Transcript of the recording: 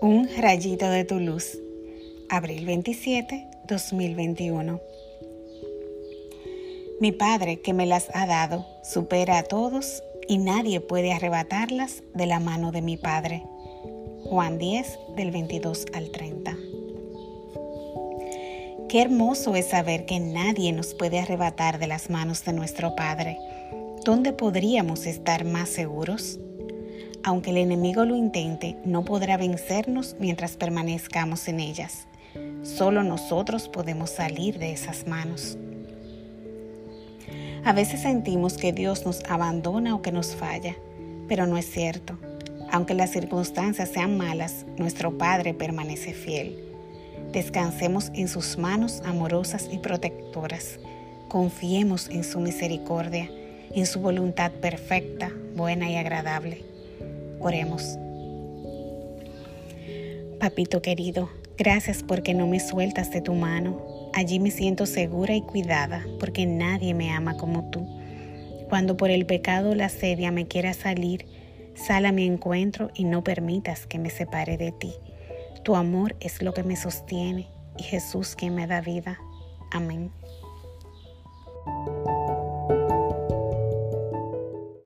Un rayito de tu luz. Abril 27, 2021. Mi Padre que me las ha dado supera a todos y nadie puede arrebatarlas de la mano de mi Padre. Juan 10 del 22 al 30. Qué hermoso es saber que nadie nos puede arrebatar de las manos de nuestro Padre. ¿Dónde podríamos estar más seguros? Aunque el enemigo lo intente, no podrá vencernos mientras permanezcamos en ellas. Solo nosotros podemos salir de esas manos. A veces sentimos que Dios nos abandona o que nos falla, pero no es cierto. Aunque las circunstancias sean malas, nuestro Padre permanece fiel. Descansemos en sus manos amorosas y protectoras. Confiemos en su misericordia, en su voluntad perfecta, buena y agradable. Oremos. Papito querido, gracias porque no me sueltas de tu mano. Allí me siento segura y cuidada porque nadie me ama como tú. Cuando por el pecado la sedia me quiera salir, sal a mi encuentro y no permitas que me separe de ti. Tu amor es lo que me sostiene y Jesús quien me da vida. Amén.